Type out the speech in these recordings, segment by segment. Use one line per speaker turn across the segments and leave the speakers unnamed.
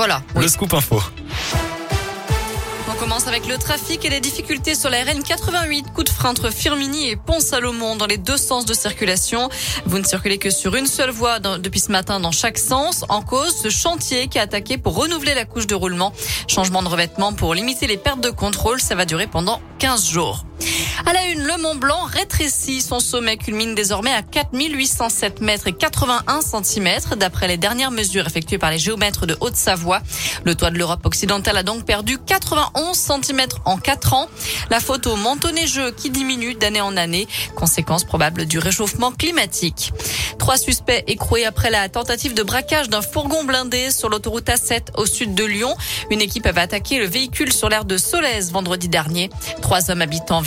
Voilà.
Le scoop info.
On commence avec le trafic et les difficultés sur la RN 88. Coup de frein entre Firmini et Pont-Salomon dans les deux sens de circulation. Vous ne circulez que sur une seule voie depuis ce matin dans chaque sens. En cause, ce chantier qui a attaqué pour renouveler la couche de roulement. Changement de revêtement pour limiter les pertes de contrôle. Ça va durer pendant 15 jours. À la une, le Mont Blanc rétrécit. Son sommet culmine désormais à 4807 mètres et 81 centimètres, d'après les dernières mesures effectuées par les géomètres de Haute-Savoie. Le toit de l'Europe occidentale a donc perdu 91 centimètres en 4 ans. La photo manteau neigeux qui diminue d'année en année, conséquence probable du réchauffement climatique. Trois suspects écroués après la tentative de braquage d'un fourgon blindé sur l'autoroute A7 au sud de Lyon. Une équipe avait attaqué le véhicule sur l'aire de Solèze vendredi dernier. Trois hommes habitant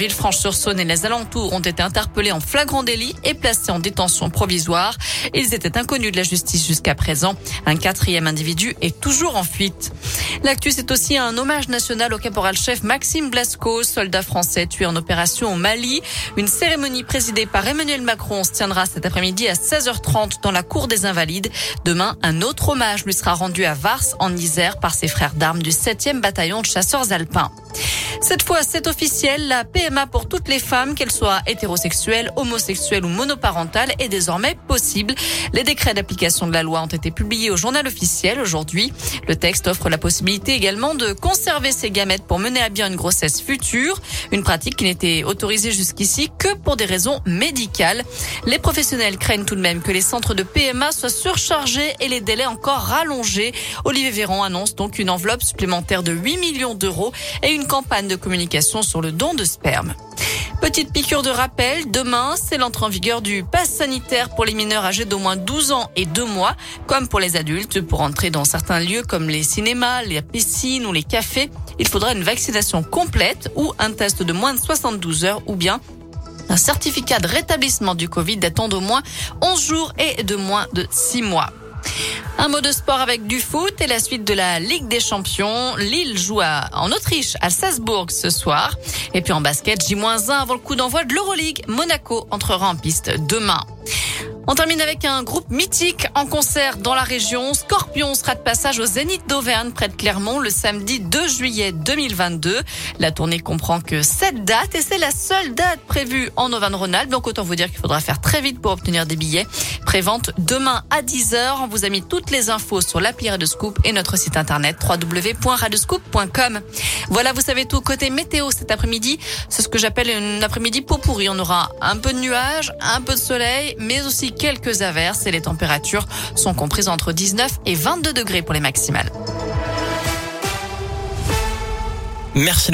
Villefranche-sur-Saône et les alentours ont été interpellés en flagrant délit et placés en détention provisoire. Ils étaient inconnus de la justice jusqu'à présent. Un quatrième individu est toujours en fuite. L'actu, c'est aussi un hommage national au caporal-chef Maxime Blasco, soldat français tué en opération au Mali. Une cérémonie présidée par Emmanuel Macron se tiendra cet après-midi à 16h30 dans la cour des Invalides. Demain, un autre hommage lui sera rendu à Vars, en Isère, par ses frères d'armes du 7e bataillon de chasseurs alpins. Cette fois, c'est officiel. La PMA pour toutes les femmes, qu'elles soient hétérosexuelles, homosexuelles ou monoparentales, est désormais possible. Les décrets d'application de la loi ont été publiés au journal officiel aujourd'hui. Le texte offre la possibilité également de conserver ces gamètes pour mener à bien une grossesse future. Une pratique qui n'était autorisée jusqu'ici que pour des raisons médicales. Les professionnels craignent tout de même que les centres de PMA soient surchargés et les délais encore rallongés. Olivier Véran annonce donc une enveloppe supplémentaire de 8 millions d'euros et une campagne de communication sur le don de sperme. Petite piqûre de rappel, demain, c'est l'entrée en vigueur du pass sanitaire pour les mineurs âgés d'au moins 12 ans et 2 mois, comme pour les adultes. Pour entrer dans certains lieux comme les cinémas, les piscines ou les cafés, il faudra une vaccination complète ou un test de moins de 72 heures ou bien un certificat de rétablissement du Covid datant d'au moins 11 jours et de moins de 6 mois. Un mot de sport avec du foot et la suite de la Ligue des Champions. Lille joue en Autriche à Salzbourg ce soir. Et puis en basket, J-1 avant le coup d'envoi de l'Euroleague. Monaco entrera en piste demain. On termine avec un groupe mythique en concert dans la région. Scorpion sera de passage au Zénith d'Auvergne près de Clermont le samedi 2 juillet 2022. La tournée comprend que 7 dates et c'est la seule date prévue en Auvergne-Rhône-Alpes. Donc autant vous dire qu'il faudra faire très vite pour obtenir des billets. Prévente demain à 10h. On vous a mis toutes les infos sur l'appli Radescoop et notre site internet www.radescoop.com. Voilà, vous savez tout côté météo cet après-midi. C'est ce que j'appelle une après-midi pot pourri. On aura un peu de nuages, un peu de soleil, mais aussi quelques averses et les températures sont comprises entre 19 et 22 degrés pour les maximales.
Merci.